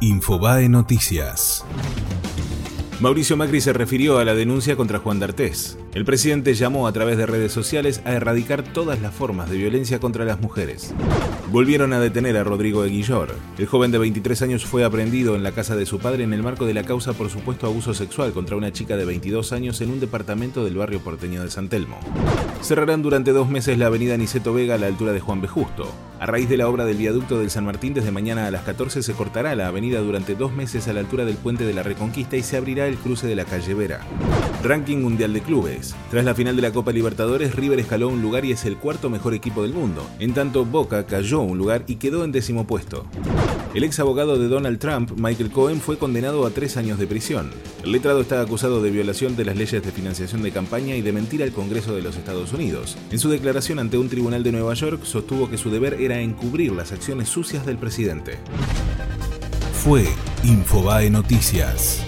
Infobae Noticias. Mauricio Macri se refirió a la denuncia contra Juan D'Artés. El presidente llamó a través de redes sociales a erradicar todas las formas de violencia contra las mujeres. Volvieron a detener a Rodrigo Eguillor. El joven de 23 años fue aprendido en la casa de su padre en el marco de la causa por supuesto abuso sexual contra una chica de 22 años en un departamento del barrio porteño de San Telmo. Cerrarán durante dos meses la avenida Niceto Vega a la altura de Juan B. Justo. A raíz de la obra del viaducto del San Martín, desde mañana a las 14 se cortará la avenida durante dos meses a la altura del puente de la Reconquista y se abrirá el cruce de la calle Vera. Ranking Mundial de Clubes. Tras la final de la Copa Libertadores, River escaló un lugar y es el cuarto mejor equipo del mundo. En tanto, Boca cayó un lugar y quedó en décimo puesto. El ex abogado de Donald Trump, Michael Cohen, fue condenado a tres años de prisión. El letrado está acusado de violación de las leyes de financiación de campaña y de mentir al Congreso de los Estados Unidos. En su declaración ante un tribunal de Nueva York, sostuvo que su deber era encubrir las acciones sucias del presidente. Fue Infobae Noticias.